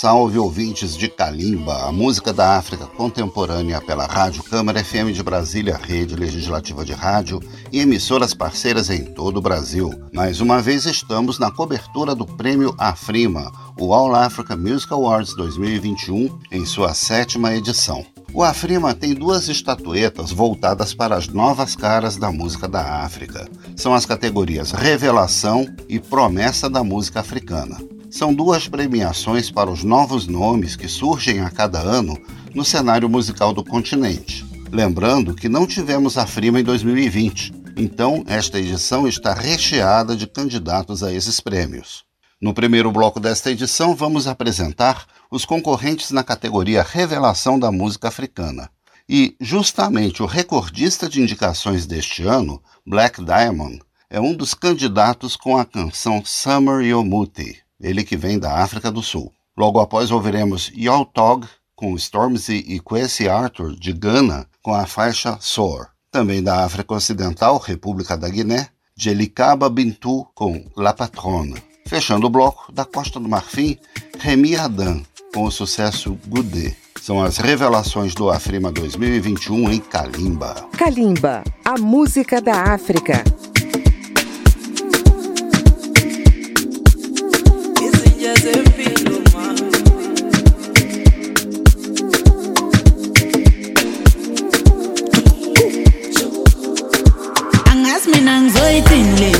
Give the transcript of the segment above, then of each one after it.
Salve ouvintes de Kalimba, a música da África contemporânea pela Rádio Câmara FM de Brasília, rede legislativa de rádio e emissoras parceiras em todo o Brasil. Mais uma vez estamos na cobertura do Prêmio Afrima, o All Africa Music Awards 2021, em sua sétima edição. O Afrima tem duas estatuetas voltadas para as novas caras da música da África. São as categorias Revelação e Promessa da Música Africana. São duas premiações para os novos nomes que surgem a cada ano no cenário musical do continente. Lembrando que não tivemos a Frima em 2020, então esta edição está recheada de candidatos a esses prêmios. No primeiro bloco desta edição, vamos apresentar os concorrentes na categoria Revelação da Música Africana. E, justamente, o recordista de indicações deste ano, Black Diamond, é um dos candidatos com a canção Summer Yomuti ele que vem da África do Sul. Logo após ouviremos Yao Tog com Stormzy e Kwesi Arthur de Gana com a faixa Soar. Também da África Ocidental, República da Guiné, Jelikaba Bintu com La Patrona. Fechando o bloco, da Costa do Marfim, Remy Adan com o sucesso Goudé. São as revelações do Afrima 2021 em Kalimba. Kalimba, a música da África. mình nàng rơi tình lệ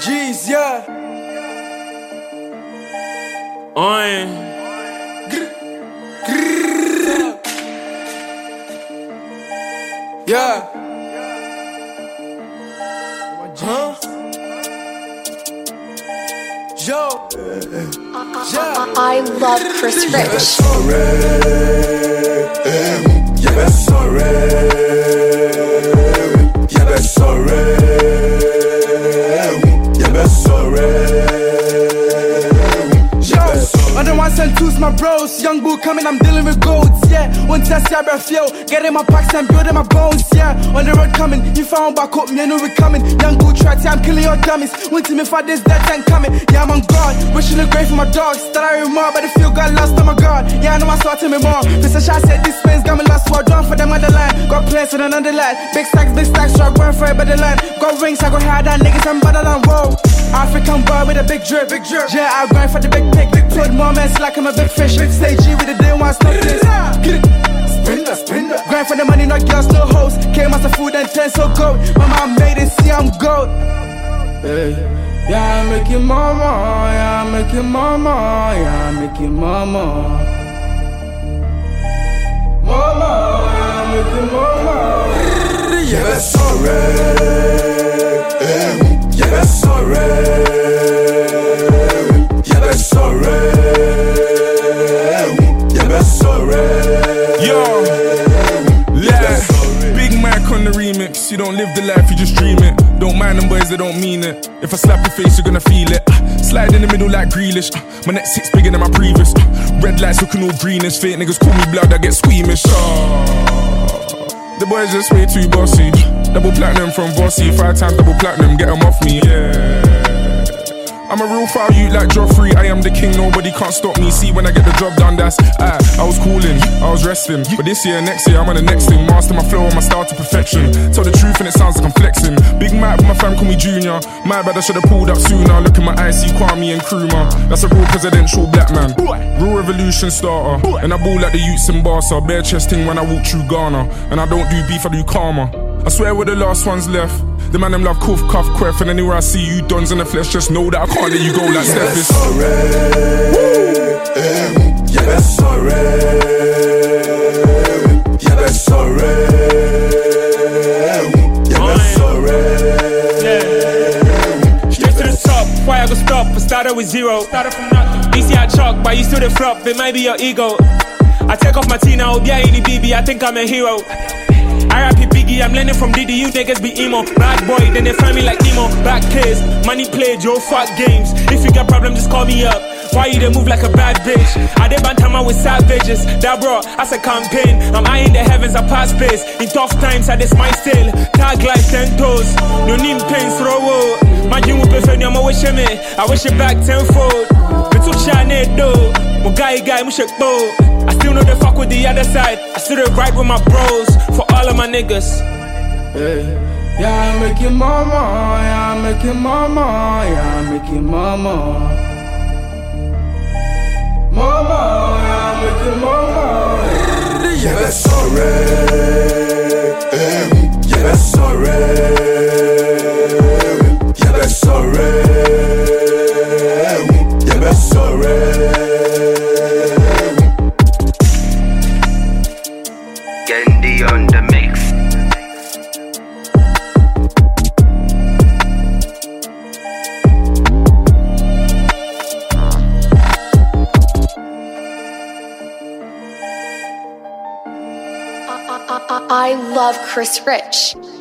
G's, yeah. On. Yeah. Huh? Yo. Yeah. I love Chris Rich. Yeah, sorry. And twos, my bros. Young boo coming, I'm dealing with golds, yeah. One test, yeah, breath, yo. Getting my packs and building my bones, yeah. On the road coming, you found back up, me, I know we coming. Young boo track, yeah, I'm killing your dummies. One team if I this, that ain't coming. Yeah, I'm on guard. Wishing the grave for my dogs. That I remember, but the feel got lost on my guard. Yeah, I know I saw to me more. Mr. Shah said this space got me lost, war done for them on the line. Got plans for another line. Big stacks, big stacks, truck, going for it, but the line. Got rings, I go hard that niggas, I'm better than whoa. African boy with a big drip, big drip. Yeah, I grind for the big pick, big put moments like I'm a big fish. Big stage G with the day one stop this. Get it. Spin that. Grind for the money, not girls, no hoes. Came as a food and ten so gold. My mom made it, see I'm gold. Hey. Yeah, I make it mama, yeah, I make it mama, yeah, I make it mama. Mama, yeah, I make it mama. Yeah, that's alright. Yeah, that's alright. Alright. Yeah, that's alright. Yo, yeah. Big Mac on the remix. You don't live the life, you just dream it. Don't mind them boys, they don't mean it. If I slap your face, you're gonna feel it. Ah, Slide in the middle like Grealish. Ah, My next hit's bigger than my previous. Ah, Red lights looking all greenish. Fake niggas call me blood, I get squeamish. The boys just way too bossy. Double platinum from Bossy. Five times double platinum, get them off me. Yeah. I'm a real foul you like Joffrey. I am the king, nobody can't stop me. See when I get the job done, that's ah. I was cooling, I was resting. But this year, next year, I'm on the next thing. Master my flow and my style to perfection. Tell the truth and it sounds like I'm flexing. Big Mac, my fam call me Junior. My bad, I should have pulled up sooner. Look in my eyes, see Kwame and Nkrumah. That's a real presidential black man. Real revolution starter. And I ball like the youths in Barca. Bare chest thing when I walk through Ghana. And I don't do beef, I do karma. I swear we're the last ones left. The man them love cuff, cuff, queff. And anywhere I see you dons in the flesh, just know that I can't let you go like Steph is. Yeah, that's alright. Yeah, that's alright. Yeah, that's alright. Straight to the top, why I go stop? I started with zero. Started from nothing. DC I chalk, but you still the flop. It might be your ego. I take off my T now, be any BB. I think I'm a hero. RIP Biggie, I'm learning from Diddy, you niggas be emo. Bad boy, then they find me like emo. Back kids, money played, yo, fuck games. If you got problem, just call me up. Why you they move like a bad bitch? I did bantama with savages. That bro, as a campaign. I'm eyeing the heavens, I pass space. In tough times, I just my still. Tag life, ten toes. No need pain, throw My dream will prefer me, I wish me. I wish it back tenfold. Me took though. My guy, guy, me shake bow. I still know the fuck with the other side. I still the right with my bros. For all of my niggas. Hey. Yeah, I make it mama, yeah, I make it mama, yeah, I make it mama. Mama, yeah, I make it mama. Yeah, that's alright. Yeah, that's alright. Yeah, that's alright. On the mix. I love Chris Rich.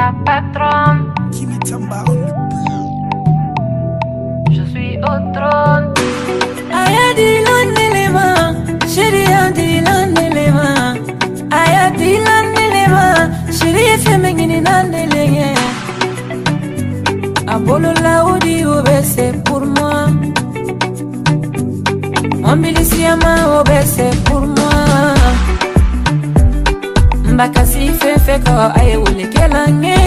La patronne. Je suis au trône. Aya Dylan Nelema, chérie ya Dylan Nelema. Aya Dylan Nelema, chérie femengini na Nelenge. Abolo laudi obe c'est pour moi. Ombilisiama obe c'est pour moi. Mbakasi fefe ko aye wule kelange.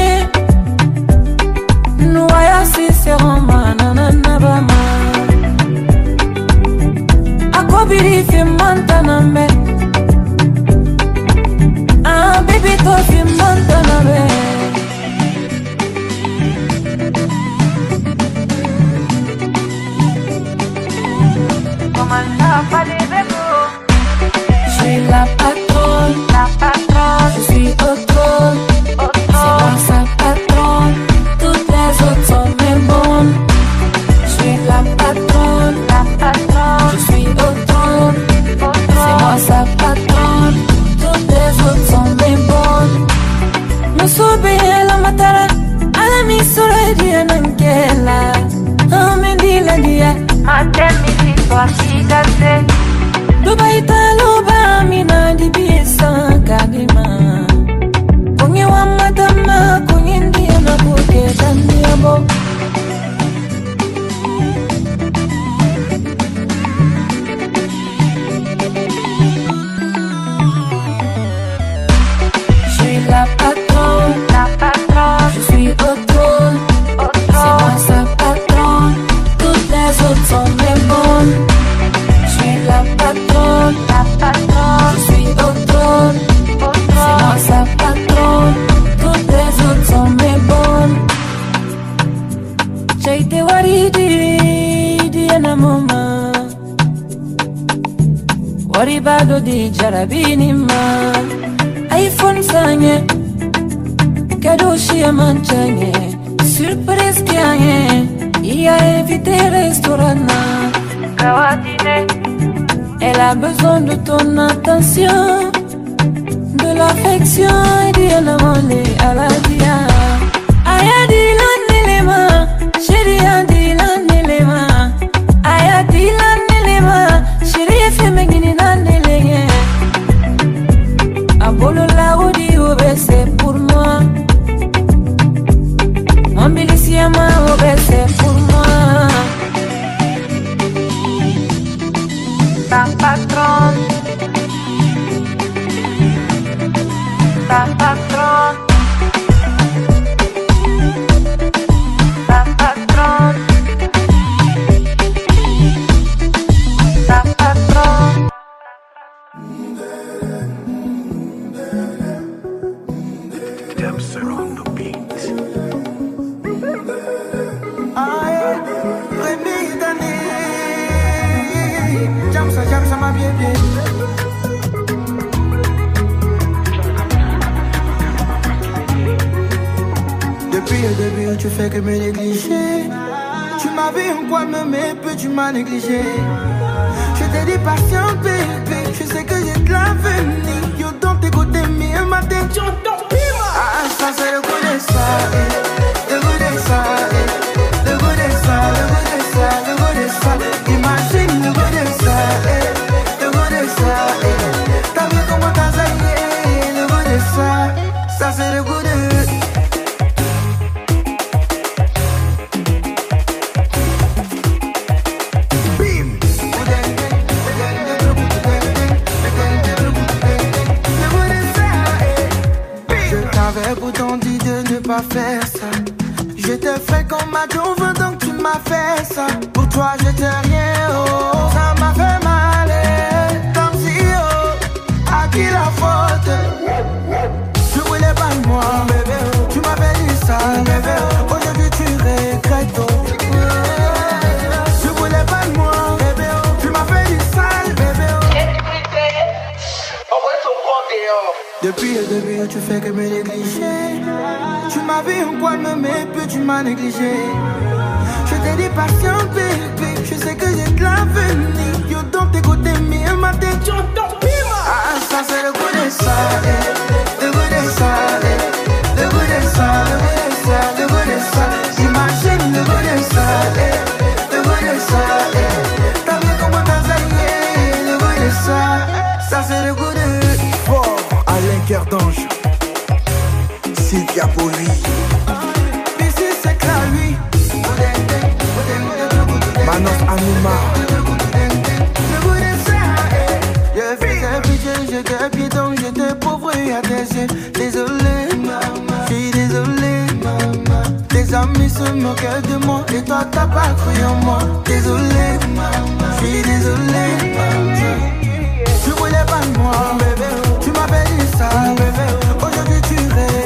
Pédochie et manchagne Surprise qu'il y a évité restaurant Elle a besoin de ton attention De l'affection et du à la diable Je t'ai fait comme ma on veut donc tu m'as fait ça. Pour toi, je t'ai rien. Je t'ai dit patient, bébé. Je sais que j'ai de l'avenir. Yo, dans tes côtés, mais ma tête, tu ah, ah, ça, c'est le goût des salés. Le goût des salés. Le goût des salés. Le goût des salés. Imagine le goût des salés. Le goût des. T'as vu comment t'as. Le goût des salés. Ça, c'est le goût de. Fort, Alain Sylvia amis se moquaient de moi Et toi t'as pas cru en moi. Désolé, je suis désolé. Tu voulais pas de moi, bébé. Tu m'avais dit ça, bébé. Aujourd'hui tu rêves.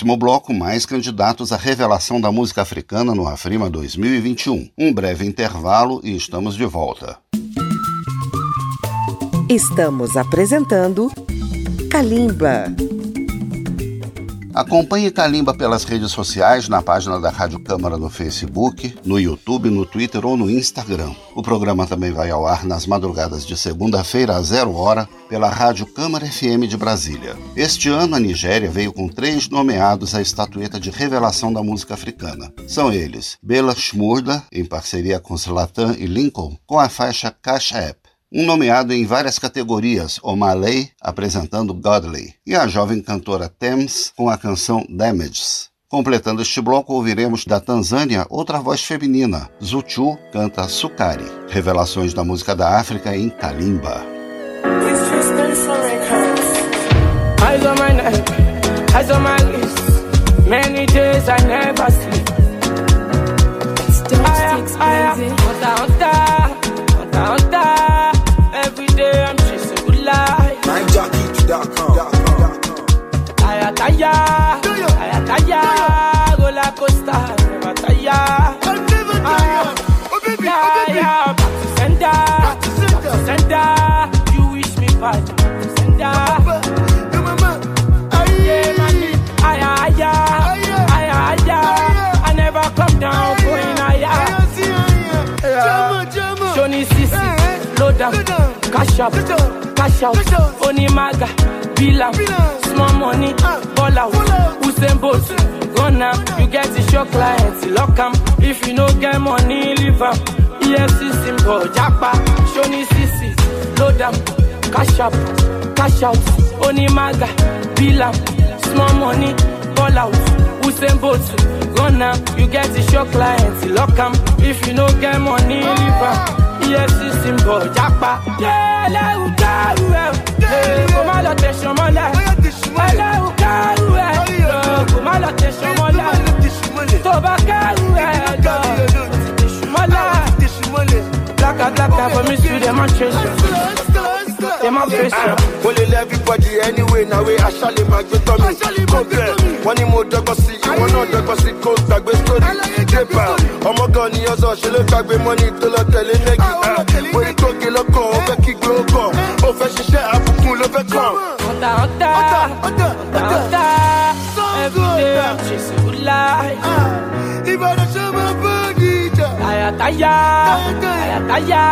Próximo bloco, mais candidatos à revelação da música africana no Afrima 2021. Um breve intervalo e estamos de volta. Estamos apresentando Kalimba. Acompanhe Kalimba pelas redes sociais, na página da Rádio Câmara no Facebook, no YouTube, no Twitter ou no Instagram. O programa também vai ao ar nas madrugadas de segunda-feira a zero hora pela Rádio Câmara FM de Brasília. Este ano a Nigéria veio com três nomeados à estatueta de revelação da música africana. São eles Bela Shmurda, em parceria com Zlatan e Lincoln, com a faixa Cash App. Um nomeado em várias categorias, O'Malley apresentando Godly, e a jovem cantora Thames com a canção Damages. Completando este bloco, ouviremos da Tanzânia outra voz feminina, Zuchu canta Sukari, revelações da música da África em Kalimba. Aya, taya. Roller coaster, never tire. Aya, aya, back to back. You wish me back. I never come down going higher. Johnny Sisi, load down, cash up, cash out, Onimaga, Bilam, small money, ball out, Usain Bolt, now, you get it, your clients, lock 'em. If you no get money, leave 'em. EFC symbol, Japa, Johnny Sisi, load down, cash up, cash out, Onimaga, Bilam, small money, ball out, Usain Bolt, now, you get it, your clients, lock 'em. If you no get money, leave 'em. EFC symbol, Japa, yeah, let go, yeah, Time for me to them and chase you. Them and everybody anyway, now we actually my good tummy. Go there. Wọ́n ní mo dọ́gbọ́n sí i, ìwọ náà dọ́gbọ́n sí kó gbàgbé sórí. Débà ọmọ kan ní ọ̀sán ṣe ló gbàgbé mọ́ni tó lọ tẹ̀lé nẹ́gì. Orí tó gé lọ́kàn, ó fẹ́ kígbe ó kàn. Ó fẹ́ ṣiṣẹ́ àbùkù ló fẹ́ kàn. Ọ̀tà ọ̀tà ọ̀tà ọ̀tà ọ̀tà everyday I'm chasing good life àyàtáyà àyàtáyà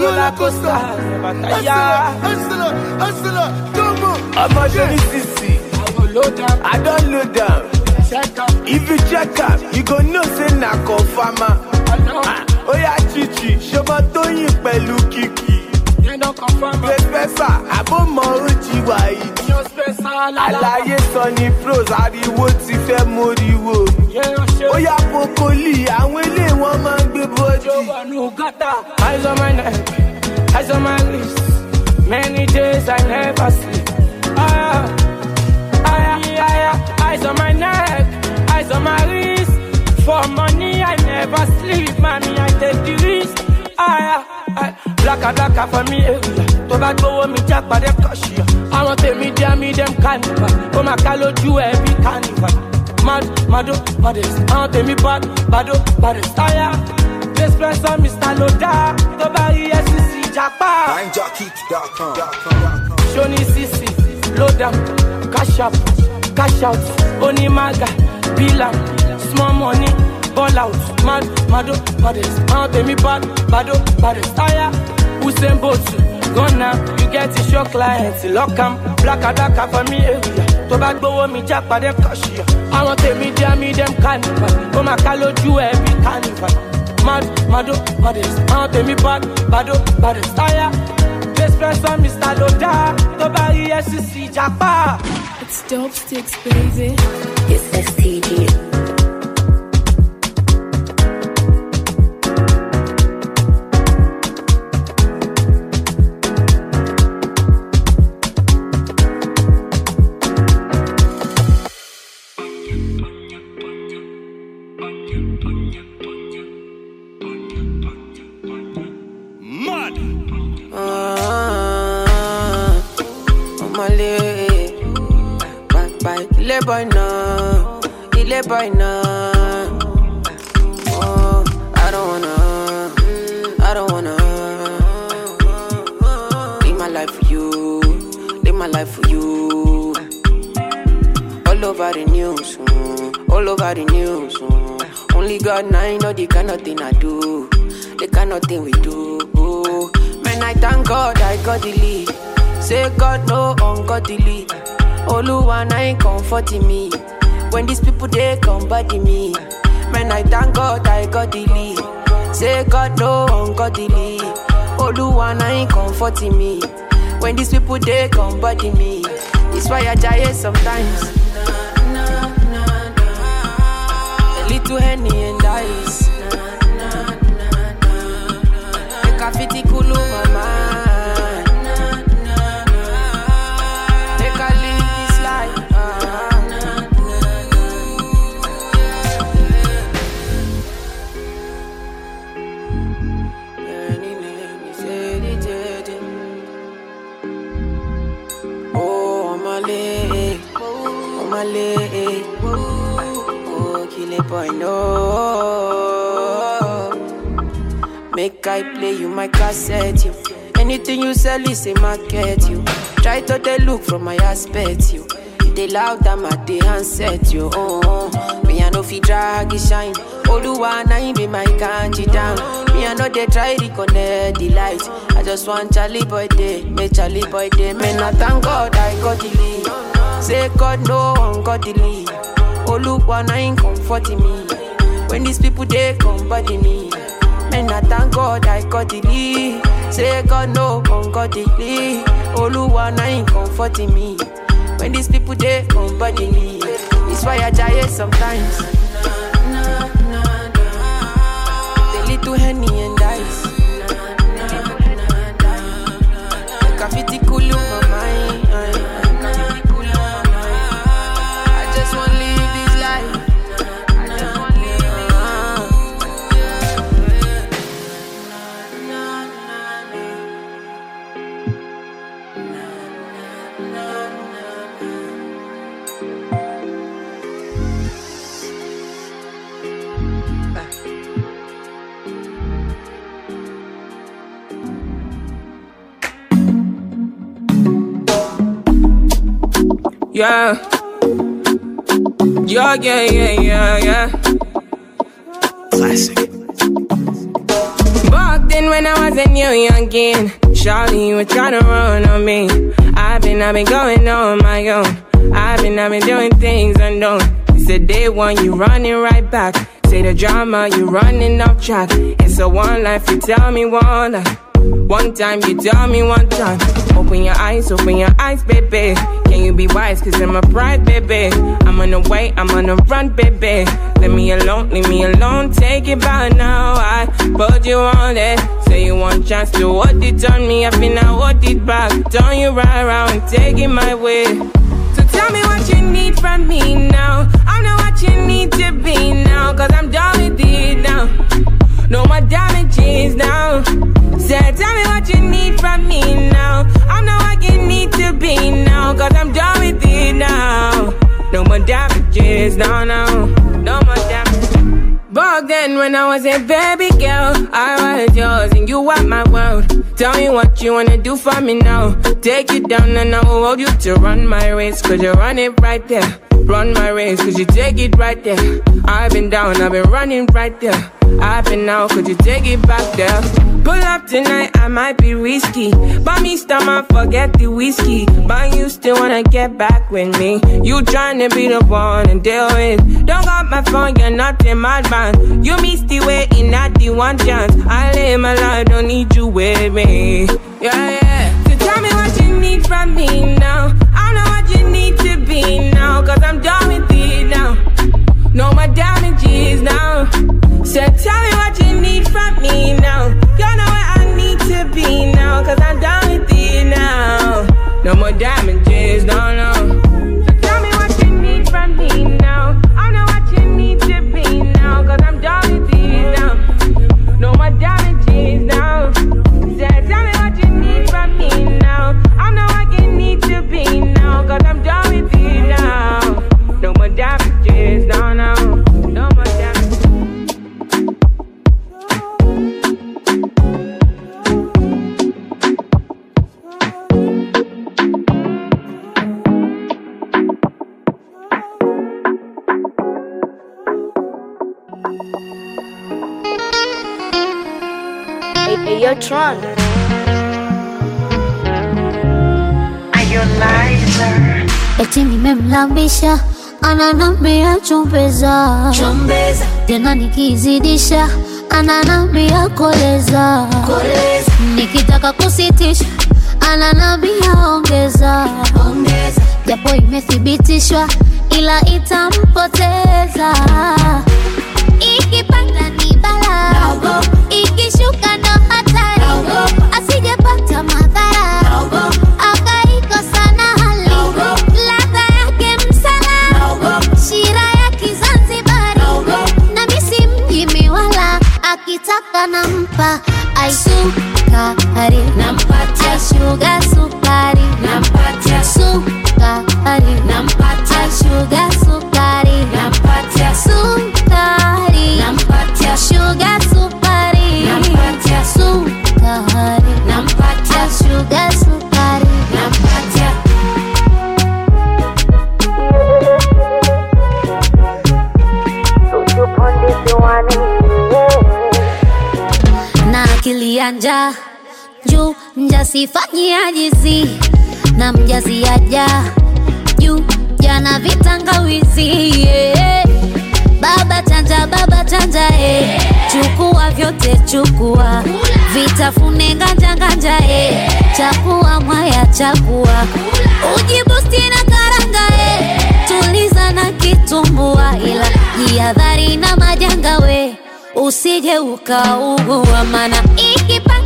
roller coaster. Àyàtáyà. ọmọ tó ní sisi i don know them. If you check up, you go know say na confirmer. Ah, oya chichi ṣọmọ tó yìn pẹ̀lú kìkì pẹpẹsà àbọ̀mọ̀ ojì wàyí àlàyé sọ ní pros ariwo ti fẹ́ móríwó oya pokoli àwọn ilé wọn máa ń gbé bọ́jú. Eyes on my neck, eyes on my wrist. Many days I never sleep. Aya, aya, aya, eyes on my neck, eyes on my wrist. For money I never sleep, mommy I take the risk. Aya, aya, blacka blacka for me area. Gbówó mi já pàdé kọ̀ṣìyà. Àwọn tèmi dé mi dem carnival. Ó máa ká lójú ẹ̀ bí carnival. Mad, mado, oh, baddest. Àwọn tèmi bad, bado, oh, baddest. This person Mr. Loda. Tó bá rí SCC japa. Sisi, load up, cash up, cash out, Onimaga, Bilam, small money, ball out, mad, mado, oh, baddest, mount me bad, bado, baddest, ah, tire, Usain Bolt, gone now, you get it, your clients, lock 'em, black a black for me area, tó bá gbówó mi já pàdé kọ̀ṣìyà, àwọn tèmi dé mi dem carnival, ó máa ká lójú ẹ̀ carnival, mad, mado, oh, baddest, mount me bad, bado, baddest, tire, This person Mr. Loda, tó bá rí SCC japa. It's dope sticks, baby. It's STG. Oluwa na ain't comforting me. When these people they come body me. Man, I thank God I got the lead. Say God no ungodly. Oluwa oh, I ain't comforting me. When these people they come body me. It's why I die sometimes. A little henny I play you my cassette, you. Anything you sell is a market, you. Try to they look from my aspect, you. They loud them at the handset, you. Oh, oh. Me I know fi drag it shine. Oluwa na him be my kanji down. Me I know they try reconnect the light. I just want Charlie boy day, make Charlie boy day. Man not thank God I got the lead. Say God no ungodly. Oluwa na him comforting me. When these people they come body me. Man, I thank God I got lead. Say God no ungodly. Oluwa na him comforting me. When these people they come body me. It's why I die sometimes. The little henny Yeah. Yeah, yeah, yeah, yeah, yeah. Classic. Back then when I was a new youngin', Charlie, you were trying to run on me. I've been, I've been going on my own. I've been, I've been doing things unknown. It's a day one, you running right back. Say the drama, you running off track. It's a one life, you tell me one life. One time, you tell me one time. Open your eyes, open your eyes, baby. Can you be wise? Cause I'm a pride, baby. I'm on the way, I'm on the run, baby. Leave me alone, leave me alone. Take it back now. I put you on it. Say you want chance to what it on me. I feel now what it back. Turn you right around, take it my way. So tell me what you need from me now. I know what you need to be now. Cause I'm done with it now. No more damages now. Say, tell me what you need from me now. I know what you need to be now. Cause I'm done with it now. No more damages, no, no. No more damages. Back then, when I was a baby girl, I was yours and you were my world. Tell me what you wanna do for me now. Take you down and I will hold you to run my race. Cause you run it right there. Run my race, cause you take it right there. I've been down, I've been running right there. I've been out, could you take it back there? Pull up tonight, I might be risky. But me stomach, forget the whiskey. But you still wanna get back with me. You tryna be the one and deal with. Don't got my phone, you're not a madman. You miss the way in at the one chance. I live my life, don't need you with me. Yeah, yeah. Just tell me what you need from me now. You know where I need to be now, cause I'm done with you now. No more damages, no, no. Eti nimemlambisha ananambia chumbeza Chumbeza. tena nikizidisha ananambia koleza. Koleza. Nikitaka kusitisha ananambia ongeza. Japo imethibitishwa ila itampoteza. Ikipanda azul. Mjasifanyiajizi na mjazi aja juu jana vitangawizi yeah. baba chanja baba chanja eh. chukua vyote chukua vitafune nganja nganja eh. chakua mwaya chakua ujibusti na karanga eh. tuliza na kitumbua ila jihadhari na majanga we usije ukaugua mana ikipanda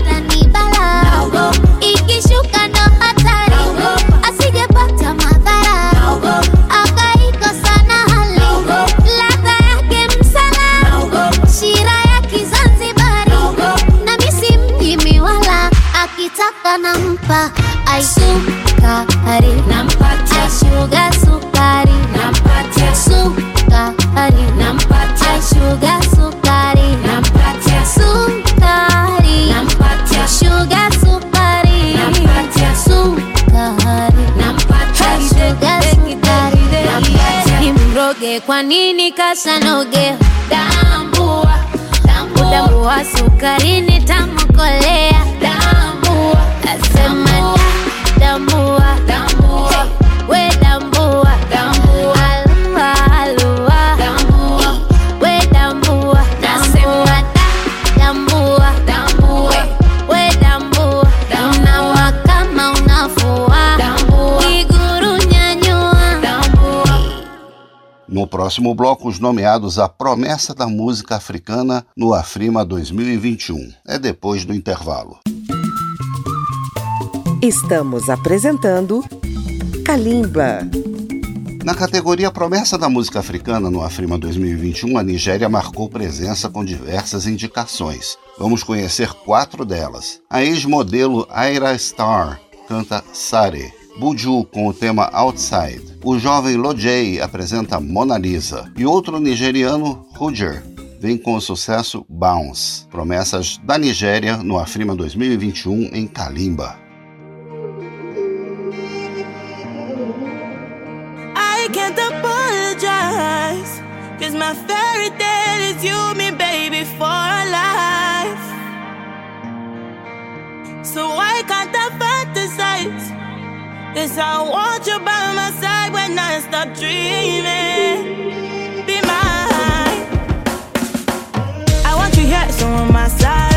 shuga sukari. Nampatia sukari. Nampatia shuga sukari. Nampatia sukari. Nampatia shuga sukari. Nampatia sukari. Nampatia shuga sukari. nampatia. Nimroge kwa nini kasanoge? Dambua dambua sukari nitamkolea próximo bloco, os nomeados à promessa da música africana no Afrima 2021. É depois do intervalo. Estamos apresentando Kalimba. Na categoria Promessa da Música Africana no Afrima 2021, a Nigéria marcou presença com diversas indicações. Vamos conhecer quatro delas. A ex-modelo Aira Star canta Sare. Buju com o tema Outside. O jovem Lojay apresenta Mona Lisa. E outro nigeriano, Ruger, vem com o sucesso Bounce. Promessas da Nigéria no Afrima 2021 em Kalimba. Cause my fairy tale is you, me, baby, for life. So why can't I fantasize? Cause I want you by my side when I stop dreaming. Be mine. I want you here, so on my side.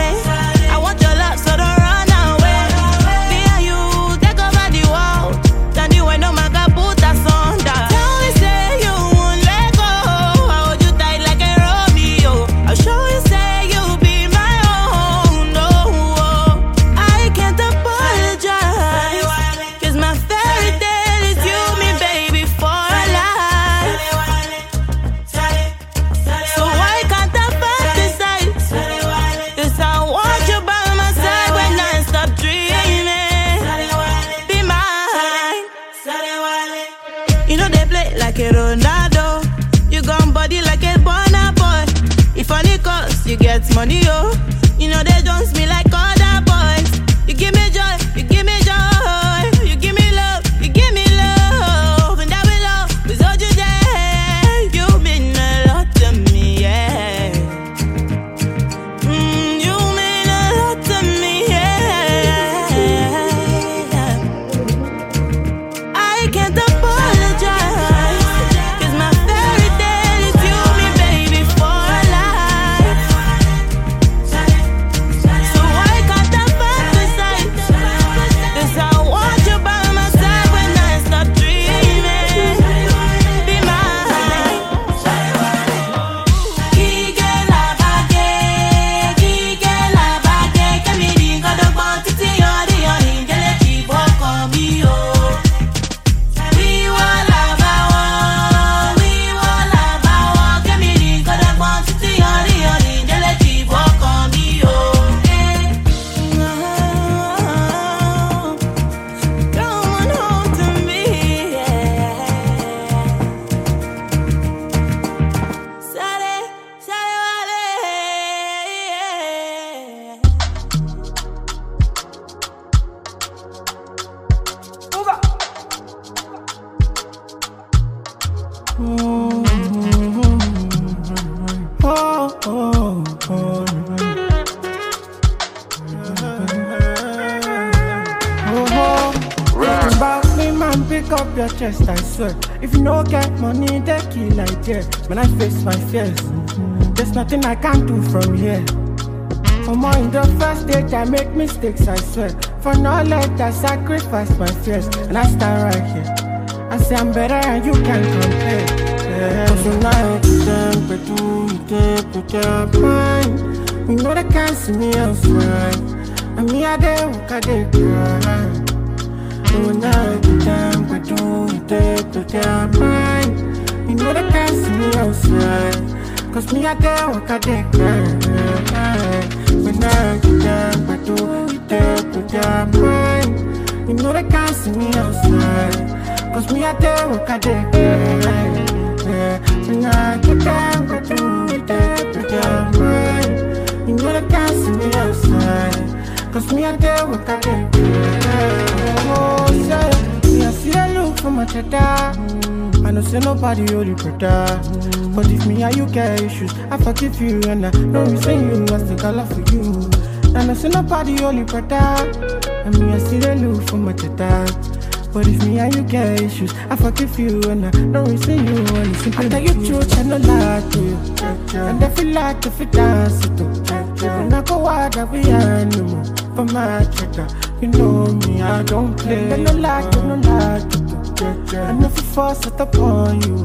Up your chest, I swear. If you no get money, they kill like yeah. When I face my fears, there's nothing I can do from here. For more in the first stage, I make mistakes, I swear. For knowledge, I sacrifice my fears, and I stand right here. I say I'm better, and you can't compare. Yeah. You know they can't see me elsewhere. And me, I did what I did, cry. Do. You know they can't see me I I. When I get down, but do you think, but you're mine. You know they can't see me outside. Cause me, I what I did, cry. When I get down, but do you think, but you're mine. You know they can't see me outside. Cause me, I did what I did, Oh, yeah. Me, I see a look for my cheddar. I know say nobody you better. But if me and you get issues, I forgive you and I know you say you still got love for you. I know say nobody hold you. And me I see the look for my cheddar. But if me and you get issues, I forgive you and I you say you and it's simple. I tell you truth, I no lie to you. And I feel like if it dance it too. When I go out, I be animal for my cheddar. You know me, I don't play. I no lie, I no lie to you. I know you force it upon you.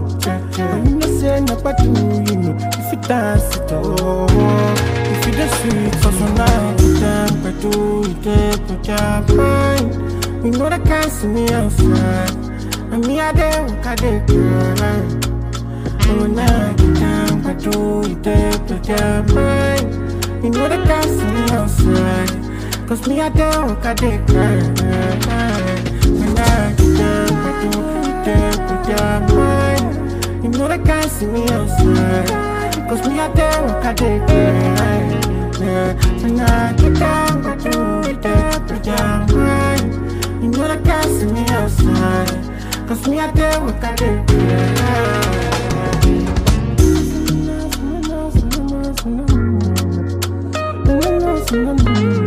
And you know say nobody you know if you dance it oh, if you the sweet for some night, you damn but do you take put your mind. You know they can't see me outside. And me I did what I did, girl. Oh, now you damn but do you take put your mind. You know they can't see me outside. Cause me I did what I did, girl. When I get down, but do you take put your mind. You know they can't see me outside Cause me out there what I did yeah. When I get down, I do it there, but yeah, right You know they can't see me outside Cause me out there what I did Mm,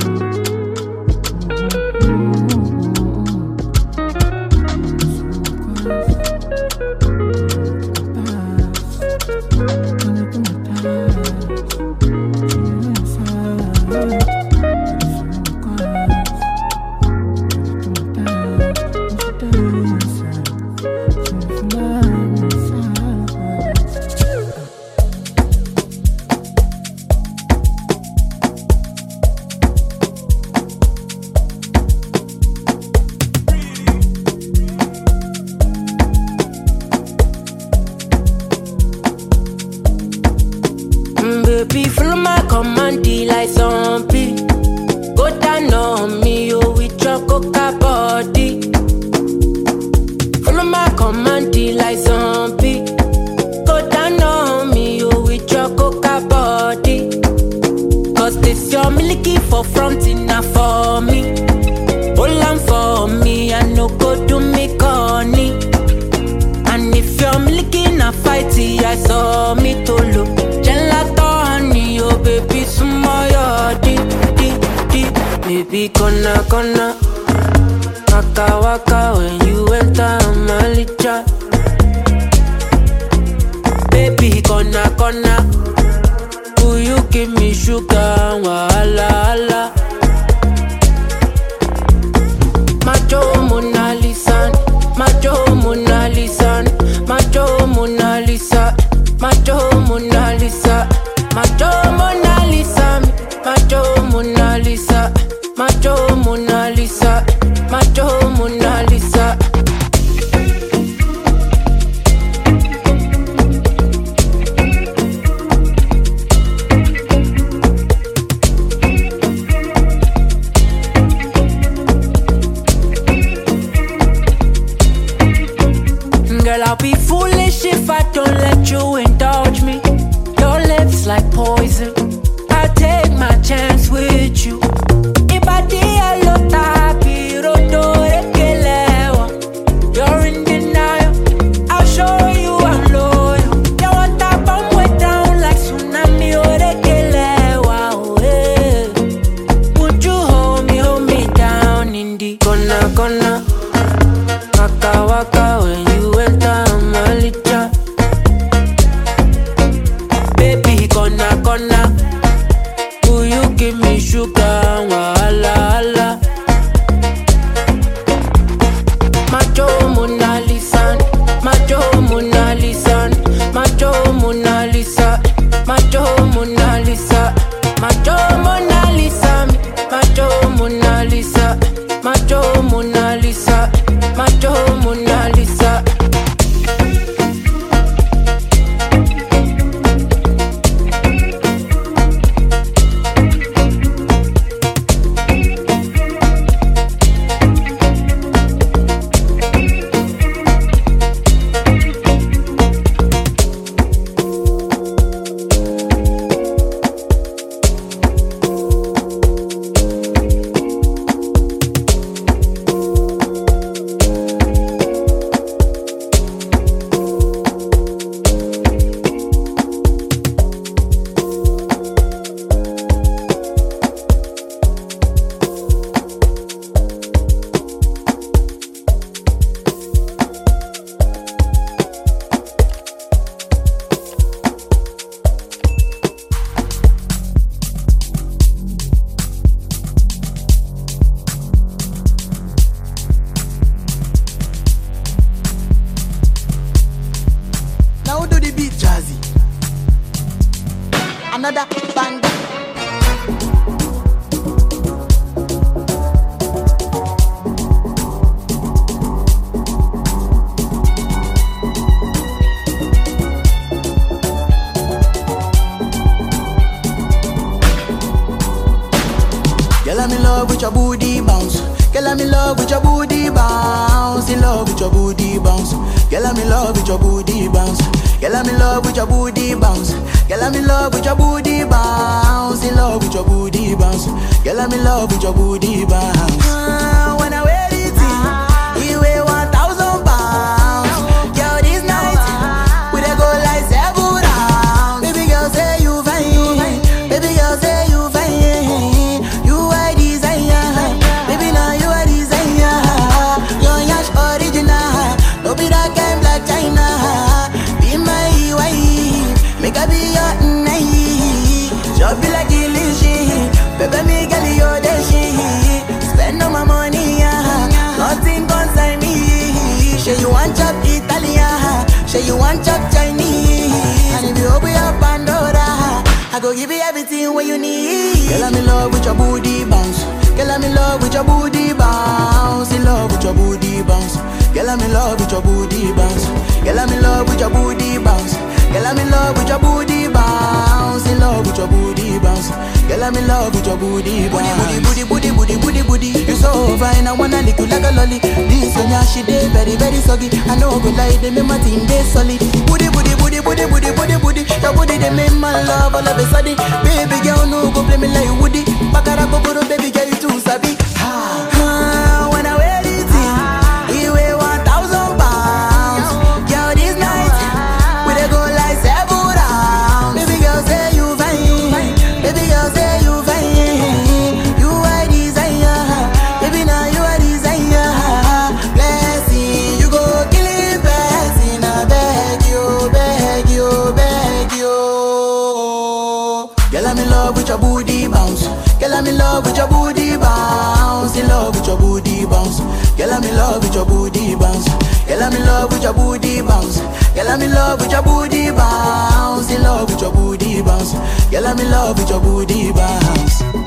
Baby, gonna gonna. Waka waka when you enter my licha. Baby, gonna gonna. Will you give me sugar? Wahala, wahala. Love with your booty bounce. Girl, I'm in love with your booty bounce. Girl, I'm in love with your booty bounce. Girl, I'm in love with your booty bounce. In love with your booty bounce. Girl, I'm in love with your booty bounce. Say you want chop Chinese. And if you open your Pandora, I go give you everything what you need. Girl, I'm in love with your booty bounce. Girl, I'm in love with your booty bounce. In love with your booty bounce. Girl, I'm in love with your booty bounce. Girl, I'm in love with your booty bounce. Girl, I'm in love with your booty bounce. In love with your booty bounce. Girl, I'm in love with your booty bounce. Booty, booty, booty, booty, booty, booty. You so fine, I wanna lick you like a lolly. This one, yeah, she dey very, very soggy. I know go lie, they make my team dey solid. Booty, booty, booty, booty, booty, booty, booty. Your booty they make my love all of a sudden. Baby girl, no go play me like Woody. Bakara go baby girl, you too sabi. Ah, love with your booty bounce. In love with your booty bounce. Girl, I'm in love with your booty bounce. Girl, I'm in love with your booty bounce. Girl, I'm in love with your booty bounce. In love with your booty bounce. Girl, I'm in love with your booty bounce.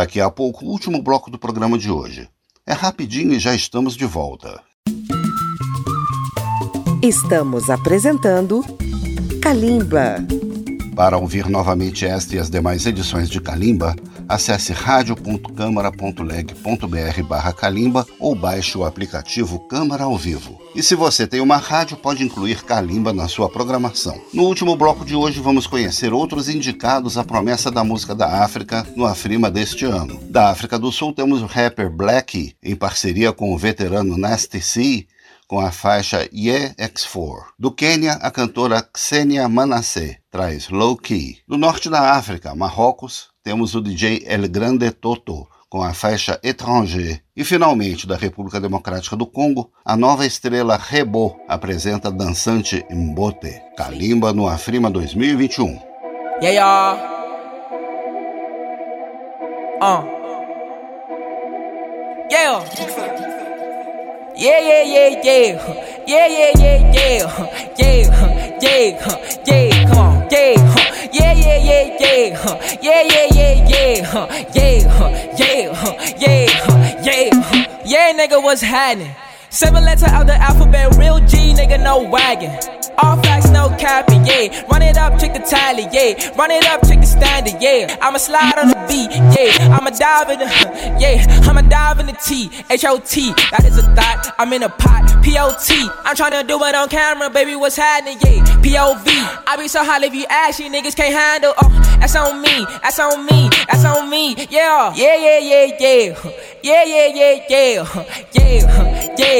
Daqui a pouco, o último bloco do programa de hoje. É rapidinho e já estamos de volta. Estamos apresentando Kalimba. Para ouvir novamente esta e as demais edições de Kalimba, acesse radio.câmara.leg.br barra Kalimba ou baixe o aplicativo Câmara ao Vivo. E se você tem uma rádio, pode incluir Kalimba na sua programação. No último bloco de hoje, vamos conhecer outros indicados à promessa da música da África no Afrima deste ano. Da África do Sul, temos o rapper Black, em parceria com o veterano Nasty C, com a faixa Ye X4. Do Quênia, a cantora Xenia Manasseh traz Low Key. Do norte da África, Marrocos, temos o DJ El Grande Toto com a faixa Étranger. E finalmente, da República Democrática do Congo, a nova estrela Rebo apresenta dançante Mbote. Kalimba no Afrima 2021. Yeah, y'all. Uh. Yeah. Yeah, yeah, yeah, yeah. Yeah, yeah, yeah, yeah. Yeah, yeah, yeah. Come on. Yeah, yeah, yeah, yeah, yeah. Yeah, huh. yeah, huh. yeah, yeah. Yeah, yeah, yeah, yeah. Yeah, nigga, what's happening? Seven letter out the alphabet, real G, nigga, no wagon. All facts, no capping, yeah. Run it up, check the tally, yeah. Run it up, check the standard, yeah. I'ma slide on the beat, yeah. I'ma dive in the, yeah. I'ma dive in the T, H O T. That is a thought. I'm in a pot, P O T. I'm tryna do it on camera, baby. What's happening, yeah? P O V. I be so hot if you ask, you niggas can't handle. Oh, that's on me, that's on me, that's on me. Yeah, yeah, yeah, yeah. Yeah, yeah, yeah, yeah. Yeah, yeah, yeah.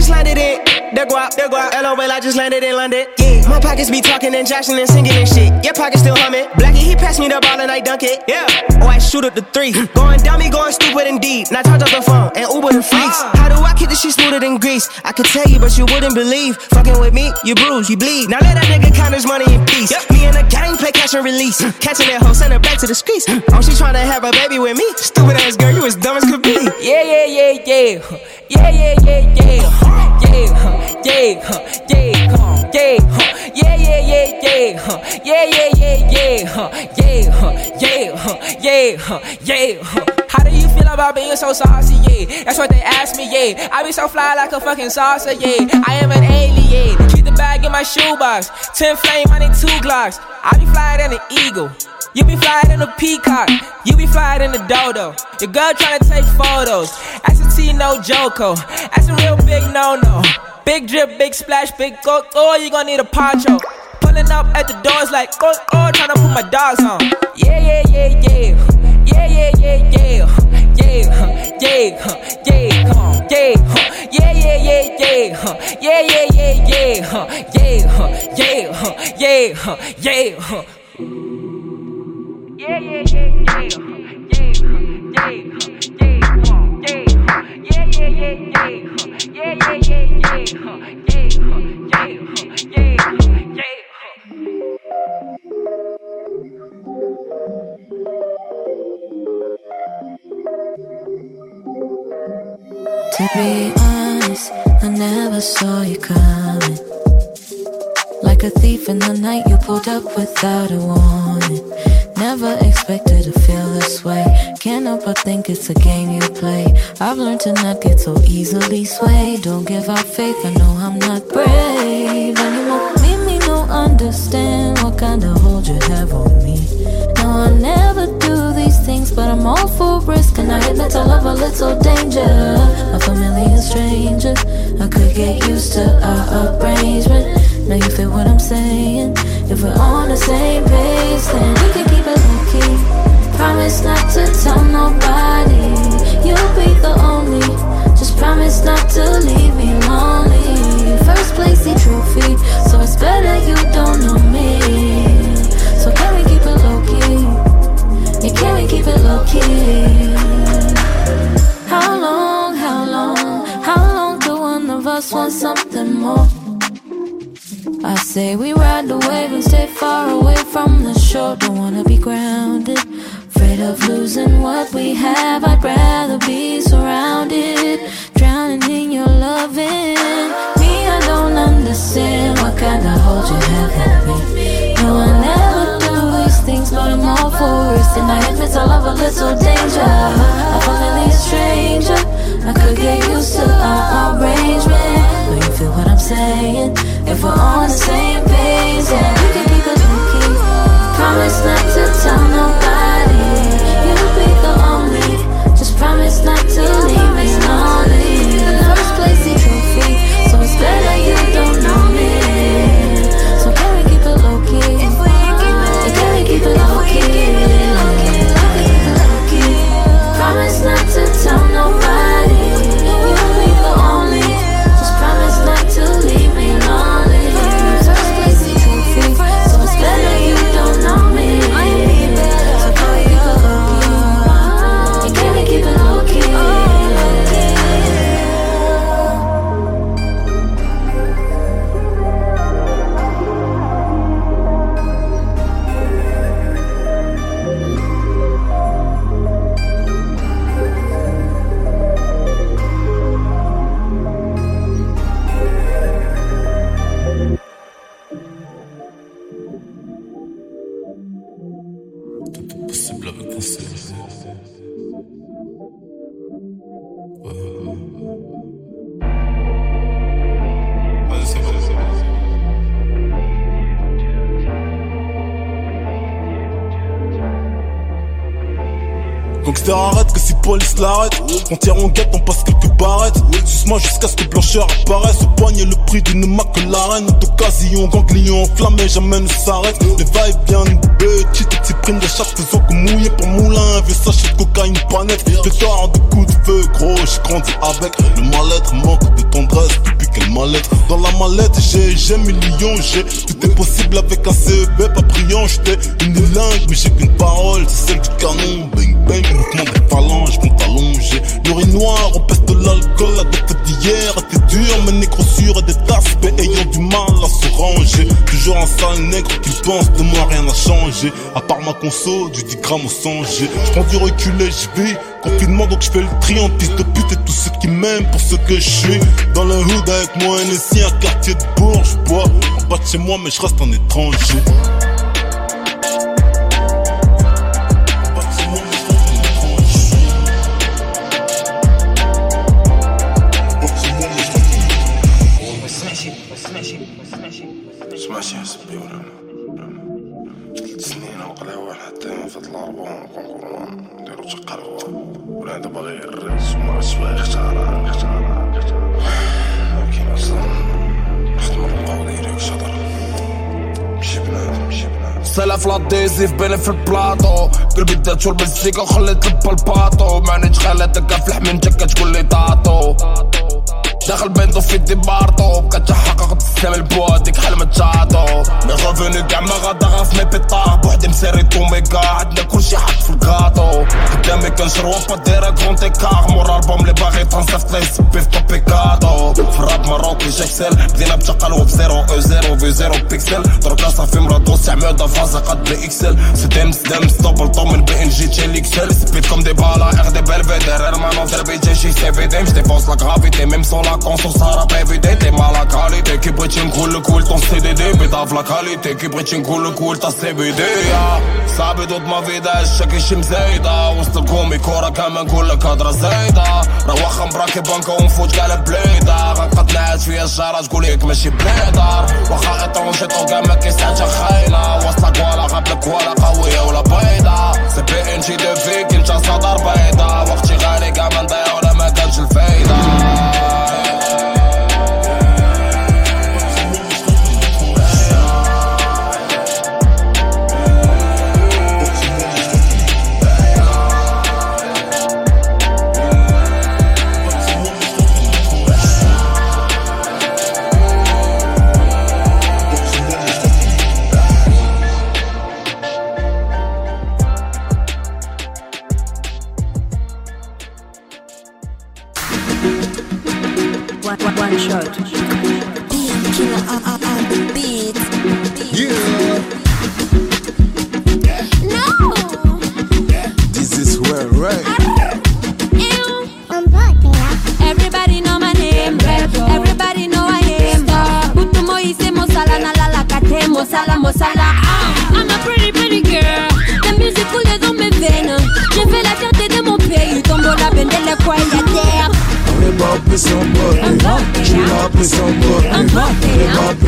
Just landed in. The guap, the guap, LOL, I just landed in London. Yeah, my pockets be talking and joshing and singing and shit. Your pockets still humming. Blackie, he passed me the ball and I dunk it. Yeah, oh, I shoot up the three. Mm. going dummy, going stupid indeed. Now charge up the phone and Uber the freaks. Ah. How do I keep this shit smoother than grease? I could tell you, but you wouldn't believe. Fucking with me, you bruise, you bleed. Now let that nigga count his money in peace. Yep. Me and the gang play catch and release. Mm. Catching that hoe, send her back to the streets. Mm. Oh, she trying to have a baby with me. Stupid ass girl, you as dumb as could be. Yeah, yeah, yeah, yeah. Yeah, yeah, yeah, yeah. Yeah, huh, yeah, huh, yeah, huh, yeah, huh, yeah, yeah, yeah, yeah, huh, yeah, yeah, yeah, yeah, huh, yeah, huh, yeah, huh, yeah, huh, yeah, huh. How do you feel about being so saucy? Yeah, that's what they ask me. Yeah, I be so fly like a fucking saucer. Yeah, I am an alien. Keep the bag in my shoebox. Ten flame, I need two glocks. I be flyer than an eagle. You be flying in a peacock, you be flying in a dodo. Your girl tryna take photos. That's T, no Joko. That's a real big no no. Big drip, big splash, big go. Oh, you gon' need a poncho. Pulling up at the doors like oh oh, tryna put my dogs on. Yeah yeah yeah yeah, yeah yeah yeah yeah, yeah yeah yeah, come on, yeah. Yeah, yeah, yeah, yeah, yeah, yeah, yeah, yeah, yeah, yeah. Yeah, yeah, yeah, yeah, yeah, yeah, To be honest, I never saw you coming. Like a thief in the night, you pulled up without a warning. Never expected to feel this way. Can't help but think it's a game you play. I've learned to not get so easily swayed. Don't give up faith, I know I'm not brave. You won't me, no understand what kind of hold you have on me. No, I never do these things, but I'm all for risk. And I admit I love a little danger. A familiar stranger, I could get used to our arrangement. Now you feel what I'm saying? If we're on the same page, then we can keep. Promise not to tell nobody. You'll be the only. Just promise not to leave me lonely. First place the trophy, so it's better you don't know me. So can we keep it low key? Yeah, can we keep it low key? How long, how long, how long do one of us want something more? I say we ride the wave and stay far away from the shore. Don't wanna be grounded. Afraid of losing what we have. I'd rather be surrounded. Drowning in your loving. Me, I don't understand what kind of hold you have on me. No, I never things, but I'm all. And I admit I love a little danger. A stranger. I could get used to our arrangement. Know you feel what I'm saying? If we're on the same page, then we can it low key. Promise not to tell nobody. You'll be the only. Just promise not to leave me lonely. First place Gangster arrête que si police l'arrête On tire en guette, on passe quelques barrettes. Suce-moi jusqu'à ce que blancheur apparaisse. Au poignet le prix d'une McLaren D'occasion, ganglion enflammé, jamais ne s'arrête. Les va bien petite Cyprine de chaque faisant que mouillé pour moulin. Un vieux sachet de cocaïne pas net De coups de feu gros, j'ai grandi avec. Le mal-être manque de tendresse depuis quel mal-être Dans la mallette j'ai, j'ai millions, j'ai Tout est possible avec un CEB pas brillant J'étais une langue mais j'ai qu'une parole C'est celle du canon, bang bang Mouvement des phalanges, compte allongé L'urinoir, on peste de l'alcool La date d'hier était dure Mais négro sûr et des aspects ayant du mal à se ranger. Toujours un sale nègre qui pense de moi rien n'a changé. À part ma conso, du 10 grammes au 100 G. J'prends du recul et j'vis Confinement donc j'fais le tri en piste de pute et tous ceux qui m'aiment pour ce que je suis. Dans le hood avec moi NSI, un quartier de Bourges. Bois en bas de chez moi mais je reste un étranger لاديزيف بيني في البلاطو قلبي دات شرب المزيكا وخليت لبا الباطو مانيش خالتك في لحم انت كتقول لي طاطو داخل بينضو في دي بارطو بقيت تحقق تسلم البواديك حل متشاطو مي غافيني كاع ما غادا غاف مي بيطار بوحدي مسيري توميكا عندنا كلشي حط في الكاطو قدامي كنشرو با دايرة كرون تيكار. مور ألبوم اللي باغي تنصيفط لي سبي في توبيكاتو في الراب مروكي جاكسل بدينا بتقلب زيرو أو زيرو في زيرو بيكسل. دركا صافي مرادو استعمال فازا قد بي إكسل. سدام سدام ستوبل طوم من بي إن جي تشيل اكسل سبيت كوم دي بالا اغ دي بلفيدر ارمانو دربي جي شي سي في ديم جديبونس لا غرافيتي ميم سون لا conscience sera prévue t'es mal à qualité. Qui brichin cool cool ton CDD Bédave la qualité. Qui brichin cool cool ta CBD صعب دوت ما في ده الشكل شم زايدة وسط الكومي كورة كمان كل كادرة زايدة روح مراكب بنكة ونفوت قلب بليدة غنقتلعات فيها الشارع تقول لك ماشي بليدر واخا اطونشي طوكا ما كيسعدش خاينة وسطك ولا قبلك ولا قوية ولا بيضة سي بي ان جي دو فيك انت صدر بيضة وقتي غالي كمان ضيع dat your het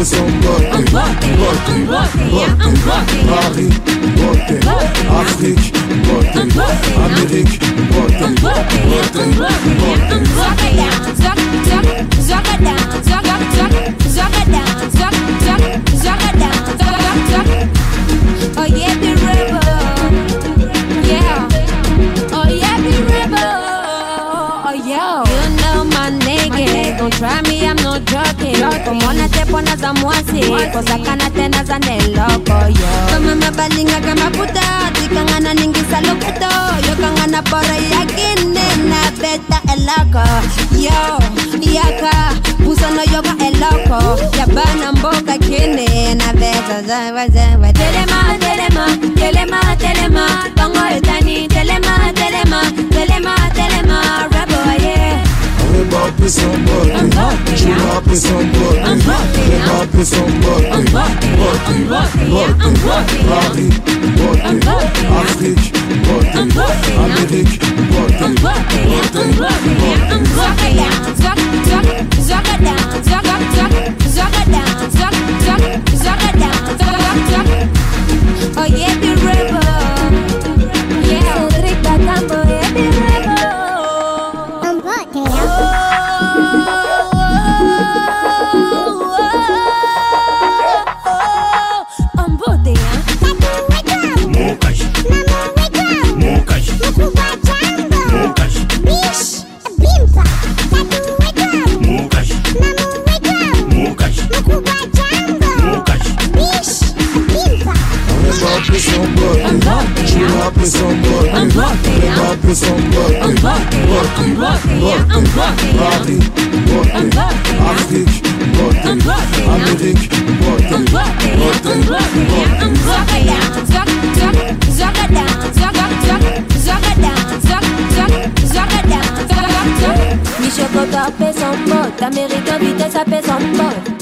Everybody play somebody I'm bumping, yeah. I'm bumping, yeah. I'm bumping, yeah. Tepona za mwasi. Kozakana tena za neloko yo. Kama mabalinga kama puta. Tikangana ningisa lokuto. Yo kangana bora yakine na beta eloko. Yo, yaka. Puso no yoga eloko. Yabana mboka kine na beta zawa zawa. Telema, telema, telema, telema. Bongo etani. Telema, yeah. Paris, botte I'm bumping, yeah. Afrique, botte I'm bumping, yeah. Amérique, botte I'm bumping, yeah. I'm bumping, yeah. I'm. Zwak, zwak, zwak it down. Zwak, zwak it down. Unblockig, unblockig, unblockig, unblockig, unblockig, unblockig, unblockig, Michel Coca fait son pote, Américain vitesse fait son pote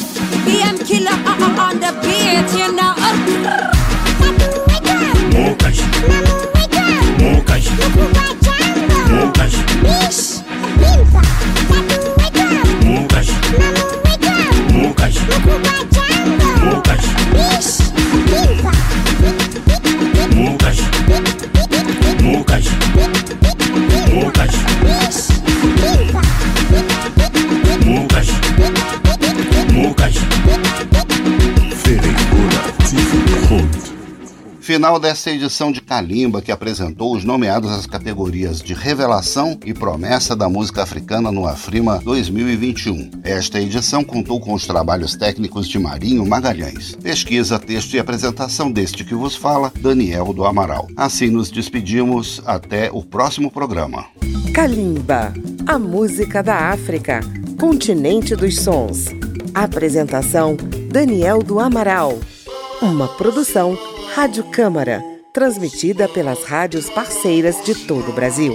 Final desta edição de Kalimba, que apresentou os nomeados às categorias de Revelação e Promessa da Música Africana no Afrima 2021. Esta edição contou com os trabalhos técnicos de Marinho Magalhães. Pesquisa, texto e apresentação deste que vos fala, Daniel do Amaral. Assim nos despedimos, até o próximo programa. Kalimba, a música da África, continente dos sons. Apresentação: Daniel do Amaral. Uma produção Rádio Câmara, transmitida pelas rádios parceiras de todo o Brasil.